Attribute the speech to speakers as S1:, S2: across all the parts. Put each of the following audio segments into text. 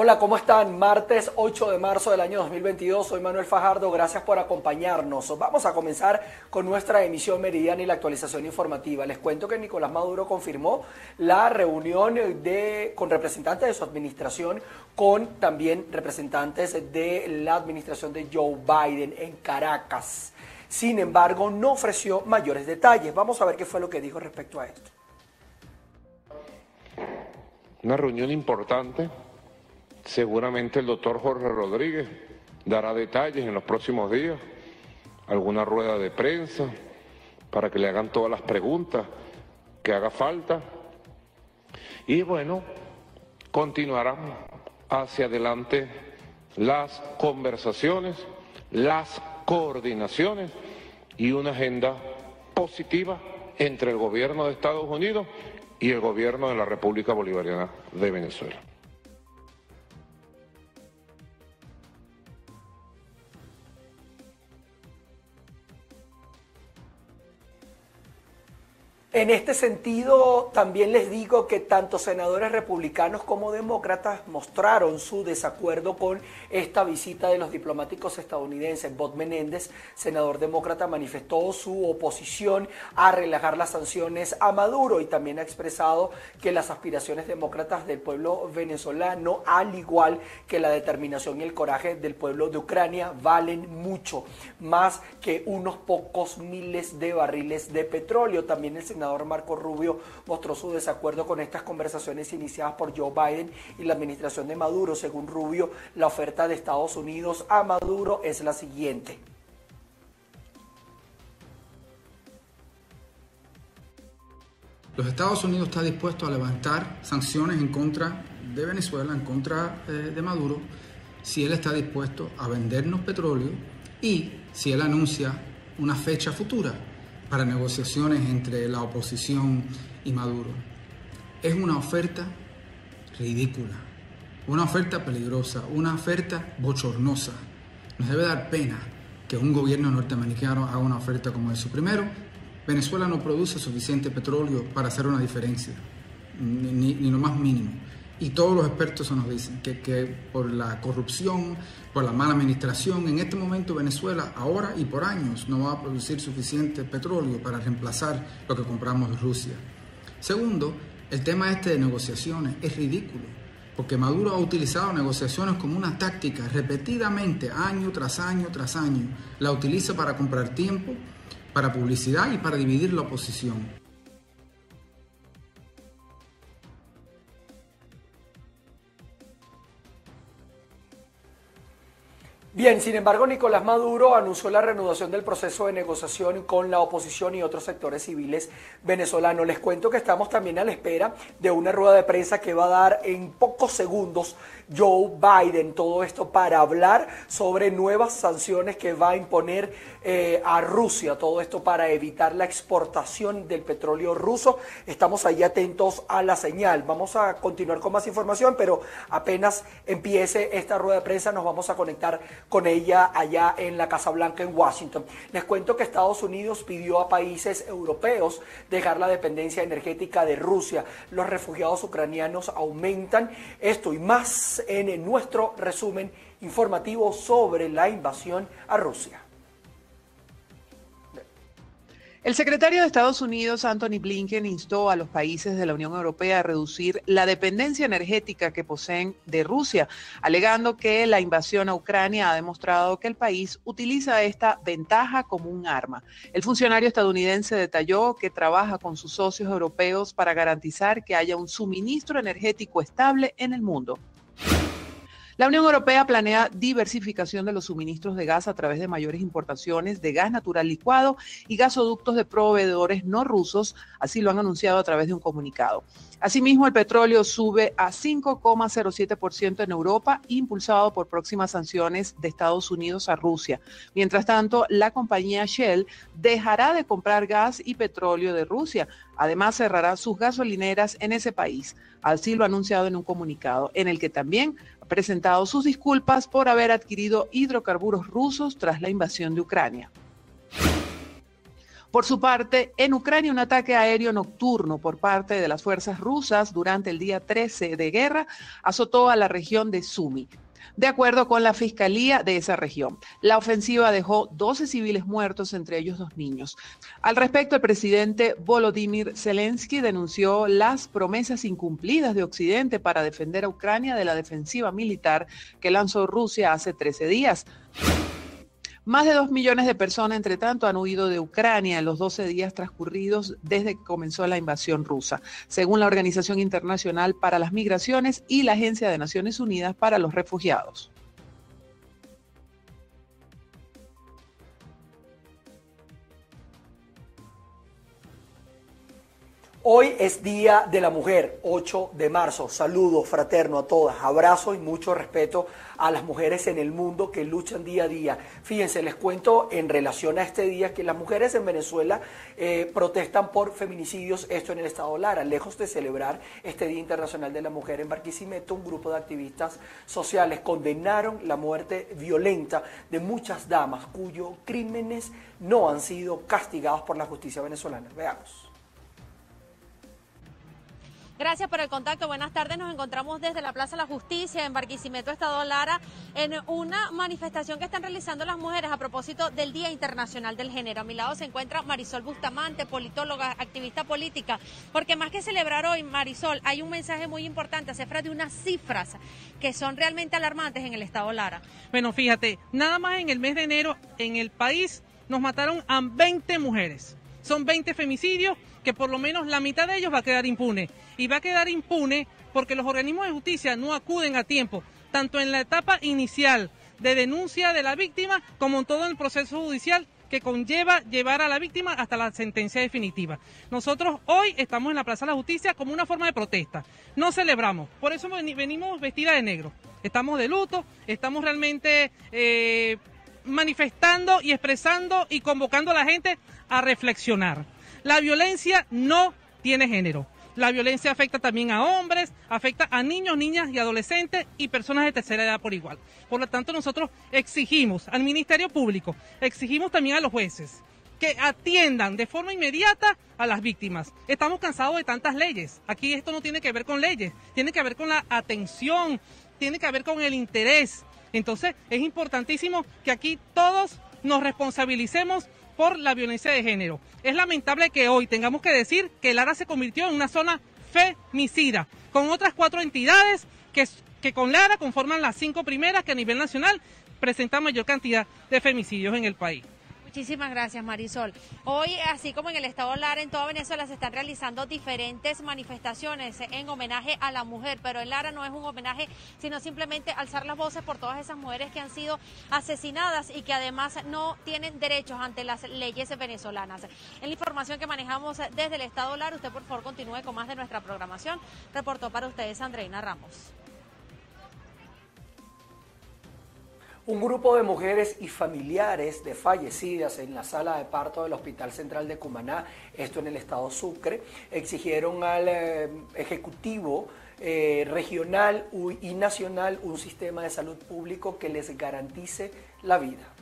S1: Hola, ¿cómo están? Martes 8 de marzo del año 2022. Soy Manuel Fajardo. Gracias por acompañarnos. Vamos a comenzar con nuestra emisión meridiana y la actualización informativa. Les cuento que Nicolás Maduro confirmó la reunión de, con representantes de su administración, con también representantes de la administración de Joe Biden en Caracas. Sin embargo, no ofreció mayores detalles. Vamos a ver qué fue lo que dijo respecto a esto.
S2: Una reunión importante Seguramente el doctor Jorge Rodríguez dará detalles en los próximos días, alguna rueda de prensa para que le hagan todas las preguntas que haga falta. Y bueno, continuarán hacia adelante las conversaciones, las coordinaciones y una agenda positiva entre el gobierno de Estados Unidos y el gobierno de la República Bolivariana de Venezuela.
S1: En este sentido, también les digo que tanto senadores republicanos como demócratas mostraron su desacuerdo con esta visita de los diplomáticos estadounidenses. Bob Menéndez, senador demócrata, manifestó su oposición a relajar las sanciones a Maduro y también ha expresado que las aspiraciones demócratas del pueblo venezolano, al igual que la determinación y el coraje del pueblo de Ucrania, valen mucho, más que unos pocos miles de barriles de petróleo. También el senador Marco Rubio mostró su desacuerdo con estas conversaciones iniciadas por Joe Biden y la administración de Maduro. Según Rubio, la oferta de Estados Unidos a Maduro es la siguiente.
S3: Los Estados Unidos está dispuesto a levantar sanciones en contra de Venezuela, en contra eh, de Maduro, si él está dispuesto a vendernos petróleo y si él anuncia una fecha futura para negociaciones entre la oposición y Maduro. Es una oferta ridícula, una oferta peligrosa, una oferta bochornosa. Nos debe dar pena que un gobierno norteamericano haga una oferta como eso. Primero, Venezuela no produce suficiente petróleo para hacer una diferencia, ni, ni lo más mínimo. Y todos los expertos nos dicen que, que, por la corrupción, por la mala administración, en este momento Venezuela, ahora y por años, no va a producir suficiente petróleo para reemplazar lo que compramos de Rusia. Segundo, el tema este de negociaciones es ridículo, porque Maduro ha utilizado negociaciones como una táctica repetidamente, año tras año tras año. La utiliza para comprar tiempo, para publicidad y para dividir la oposición.
S1: Bien, sin embargo, Nicolás Maduro anunció la reanudación del proceso de negociación con la oposición y otros sectores civiles venezolanos. Les cuento que estamos también a la espera de una rueda de prensa que va a dar en pocos segundos Joe Biden. Todo esto para hablar sobre nuevas sanciones que va a imponer eh, a Rusia. Todo esto para evitar la exportación del petróleo ruso. Estamos ahí atentos a la señal. Vamos a continuar con más información, pero apenas empiece esta rueda de prensa nos vamos a conectar con ella allá en la Casa Blanca en Washington. Les cuento que Estados Unidos pidió a países europeos dejar la dependencia energética de Rusia. Los refugiados ucranianos aumentan esto y más en nuestro resumen informativo sobre la invasión a Rusia.
S4: El secretario de Estados Unidos, Anthony Blinken, instó a los países de la Unión Europea a reducir la dependencia energética que poseen de Rusia, alegando que la invasión a Ucrania ha demostrado que el país utiliza esta ventaja como un arma. El funcionario estadounidense detalló que trabaja con sus socios europeos para garantizar que haya un suministro energético estable en el mundo. La Unión Europea planea diversificación de los suministros de gas a través de mayores importaciones de gas natural licuado y gasoductos de proveedores no rusos, así lo han anunciado a través de un comunicado. Asimismo, el petróleo sube a 5,07% en Europa, impulsado por próximas sanciones de Estados Unidos a Rusia. Mientras tanto, la compañía Shell dejará de comprar gas y petróleo de Rusia. Además, cerrará sus gasolineras en ese país. Así lo ha anunciado en un comunicado, en el que también presentado sus disculpas por haber adquirido hidrocarburos rusos tras la invasión de Ucrania. Por su parte, en Ucrania un ataque aéreo nocturno por parte de las fuerzas rusas durante el día 13 de guerra azotó a la región de Sumi de acuerdo con la fiscalía de esa región. La ofensiva dejó 12 civiles muertos, entre ellos dos niños. Al respecto, el presidente Volodymyr Zelensky denunció las promesas incumplidas de Occidente para defender a Ucrania de la defensiva militar que lanzó Rusia hace 13 días. Más de dos millones de personas, entre tanto, han huido de Ucrania en los 12 días transcurridos desde que comenzó la invasión rusa, según la Organización Internacional para las Migraciones y la Agencia de Naciones Unidas para los Refugiados.
S1: Hoy es Día de la Mujer, 8 de marzo. Saludo fraterno a todas, abrazo y mucho respeto a las mujeres en el mundo que luchan día a día. Fíjense, les cuento en relación a este día que las mujeres en Venezuela eh, protestan por feminicidios, esto en el estado Lara. Lejos de celebrar este Día Internacional de la Mujer en Barquisimeto, un grupo de activistas sociales condenaron la muerte violenta de muchas damas cuyos crímenes no han sido castigados por la justicia venezolana. Veamos.
S5: Gracias por el contacto. Buenas tardes. Nos encontramos desde la Plaza de la Justicia en Barquisimeto, Estado Lara, en una manifestación que están realizando las mujeres a propósito del Día Internacional del Género. A mi lado se encuentra Marisol Bustamante, politóloga, activista política, porque más que celebrar hoy, Marisol, hay un mensaje muy importante, se de unas cifras que son realmente alarmantes en el Estado Lara.
S6: Bueno, fíjate, nada más en el mes de enero en el país nos mataron a 20 mujeres. Son 20 femicidios que por lo menos la mitad de ellos va a quedar impune. Y va a quedar impune porque los organismos de justicia no acuden a tiempo, tanto en la etapa inicial de denuncia de la víctima como en todo el proceso judicial que conlleva llevar a la víctima hasta la sentencia definitiva. Nosotros hoy estamos en la Plaza de la Justicia como una forma de protesta. No celebramos, por eso venimos vestidas de negro. Estamos de luto, estamos realmente eh, manifestando y expresando y convocando a la gente a reflexionar. La violencia no tiene género. La violencia afecta también a hombres, afecta a niños, niñas y adolescentes y personas de tercera edad por igual. Por lo tanto, nosotros exigimos al Ministerio Público, exigimos también a los jueces que atiendan de forma inmediata a las víctimas. Estamos cansados de tantas leyes. Aquí esto no tiene que ver con leyes, tiene que ver con la atención, tiene que ver con el interés. Entonces, es importantísimo que aquí todos nos responsabilicemos por la violencia de género. Es lamentable que hoy tengamos que decir que Lara se convirtió en una zona femicida, con otras cuatro entidades que, que con Lara conforman las cinco primeras que a nivel nacional presentan mayor cantidad de femicidios en el país.
S5: Muchísimas gracias, Marisol. Hoy, así como en el estado Lara, en toda Venezuela se están realizando diferentes manifestaciones en homenaje a la mujer, pero en Lara no es un homenaje, sino simplemente alzar las voces por todas esas mujeres que han sido asesinadas y que además no tienen derechos ante las leyes venezolanas. En la información que manejamos desde el estado Lara, usted por favor continúe con más de nuestra programación. Reportó para ustedes Andreina Ramos.
S1: Un grupo de mujeres y familiares de fallecidas en la sala de parto del Hospital Central de Cumaná, esto en el estado Sucre, exigieron al eh, Ejecutivo eh, regional y nacional un sistema de salud público que les garantice la vida.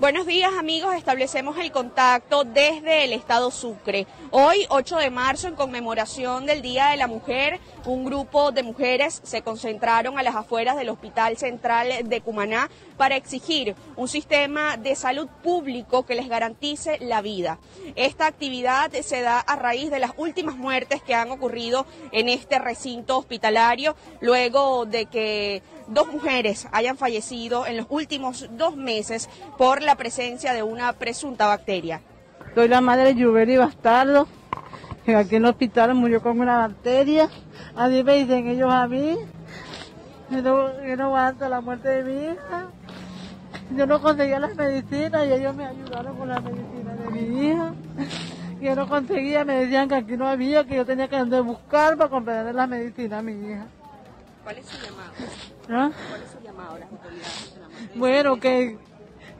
S7: Buenos días amigos, establecemos el contacto desde el estado Sucre. Hoy, 8 de marzo, en conmemoración del Día de la Mujer, un grupo de mujeres se concentraron a las afueras del Hospital Central de Cumaná para exigir un sistema de salud público que les garantice la vida. Esta actividad se da a raíz de las últimas muertes que han ocurrido en este recinto hospitalario, luego de que dos mujeres hayan fallecido en los últimos dos meses por la presencia de una presunta bacteria.
S8: Soy la madre de Yuberi Bastardo, que aquí en el hospital murió con una bacteria. Así me dicen ellos a mí. Yo no, yo no aguanto la muerte de mi hija. Yo no conseguía las medicinas y ellos me ayudaron con las medicinas de mi hija. Yo no conseguía, me decían que aquí no había, que yo tenía que andar a buscar para comprarle las medicinas a mi hija.
S7: ¿Cuál es su llamado? ¿Ah? ¿Cuál es su llamado a las autoridades
S8: Bueno, que,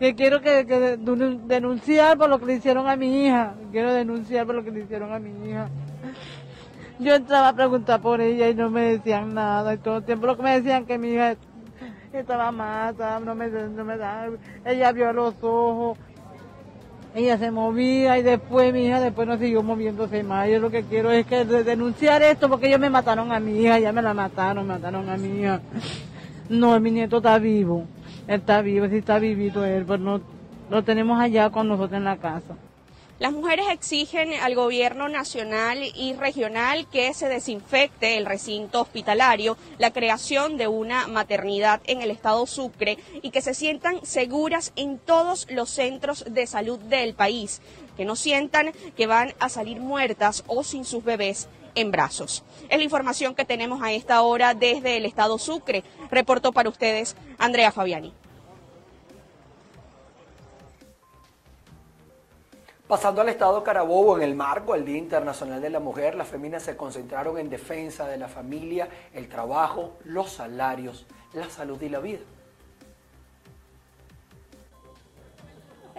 S8: que quiero que, denunciar por lo que le hicieron a mi hija. Quiero denunciar por lo que le hicieron a mi hija. Yo entraba a preguntar por ella y no me decían nada. Y todo el tiempo lo que me decían que mi hija estaba mata, no me, no me da. Ella vio los ojos ella se movía y después mi hija después no siguió moviéndose más. Yo lo que quiero es que denunciar esto porque ellos me mataron a mi hija, ya me la mataron, mataron a mi hija. No, mi nieto está vivo, está vivo, sí está vivito él, pero no lo tenemos allá con nosotros en la casa.
S7: Las mujeres exigen al gobierno nacional y regional que se desinfecte el recinto hospitalario, la creación de una maternidad en el estado Sucre y que se sientan seguras en todos los centros de salud del país, que no sientan que van a salir muertas o sin sus bebés en brazos. Es la información que tenemos a esta hora desde el estado Sucre. Reporto para ustedes Andrea Fabiani.
S1: Pasando al Estado Carabobo, en el marco del Día Internacional de la Mujer, las féminas se concentraron en defensa de la familia, el trabajo, los salarios, la salud y la vida.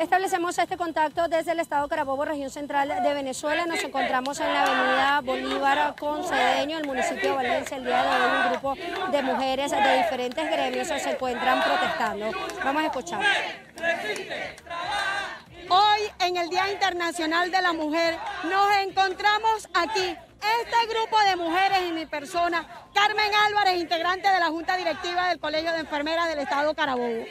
S9: Establecemos este contacto desde el Estado Carabobo, región central de Venezuela. Nos encontramos en la avenida Bolívar con Cedeño, el municipio de Valencia. El día de hoy un grupo de mujeres de diferentes gremios se encuentran protestando. Vamos a escuchar.
S10: Hoy, en el Día Internacional de la Mujer, nos encontramos aquí, este grupo de mujeres y mi persona, Carmen Álvarez, integrante de la Junta Directiva del Colegio de Enfermeras del Estado Carabobo,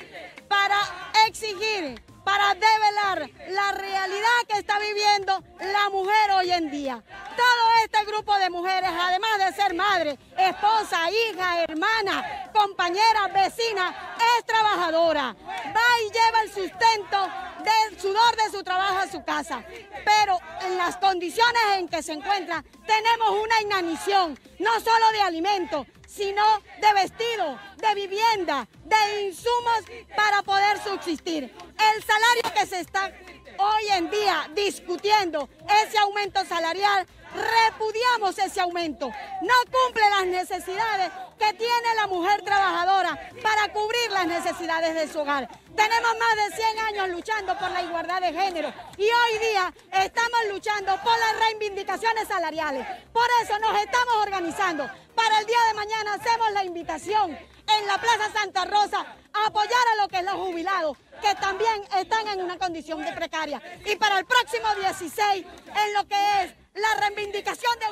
S10: para exigir para develar la realidad que está viviendo la mujer hoy en día. Todo este grupo de mujeres, además de ser madre, esposa, hija, hermana, compañera, vecina, es trabajadora. Va y lleva el sustento del sudor de su trabajo a su casa. Pero en las condiciones en que se encuentra, tenemos una inanición, no solo de alimentos, sino de vestido, de vivienda, de insumos para poder subsistir. El salario que se está hoy en día discutiendo, ese aumento salarial, repudiamos ese aumento. No cumple las necesidades que tiene la mujer trabajadora para cubrir las necesidades de su hogar. Tenemos más de 100 años luchando por la igualdad de género y hoy día estamos luchando por las reivindicaciones salariales. Por eso nos estamos organizando. Para el día de mañana hacemos la invitación en la Plaza Santa Rosa a apoyar a lo que es los jubilados, que también están en una condición de precaria. Y para el próximo 16, en lo que es la reivindicación de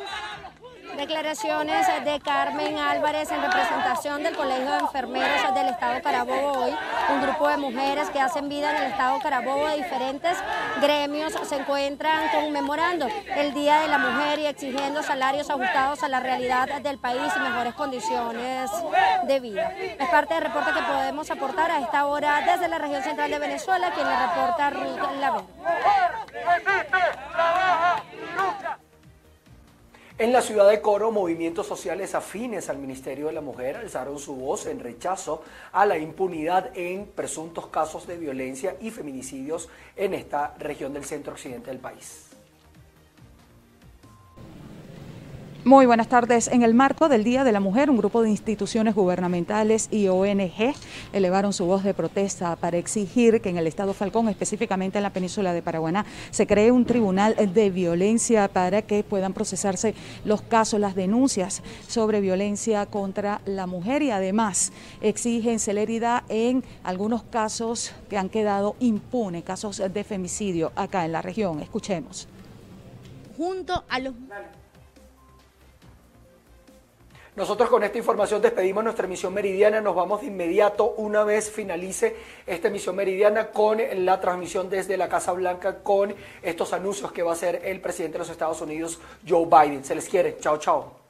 S9: Declaraciones de Carmen Álvarez en representación del Colegio de Enfermeros del Estado Carabobo hoy. Un grupo de mujeres que hacen vida en el Estado Carabobo de diferentes gremios se encuentran conmemorando el Día de la Mujer y exigiendo salarios ajustados a la realidad del país y mejores condiciones de vida. Es parte del reporte que podemos aportar a esta hora desde la región central de Venezuela, quien reporta.
S1: En la ciudad de Coro, movimientos sociales afines al Ministerio de la Mujer alzaron su voz en rechazo a la impunidad en presuntos casos de violencia y feminicidios en esta región del centro occidente del país.
S11: Muy buenas tardes. En el marco del Día de la Mujer, un grupo de instituciones gubernamentales y ONG elevaron su voz de protesta para exigir que en el Estado Falcón, específicamente en la península de Paraguaná, se cree un tribunal de violencia para que puedan procesarse los casos, las denuncias sobre violencia contra la mujer y además exigen celeridad en algunos casos que han quedado impunes, casos de femicidio acá en la región. Escuchemos.
S12: Junto a los
S1: nosotros con esta información despedimos nuestra emisión meridiana. Nos vamos de inmediato una vez finalice esta emisión meridiana con la transmisión desde la Casa Blanca con estos anuncios que va a hacer el presidente de los Estados Unidos, Joe Biden. Se les quiere. Chao, chao.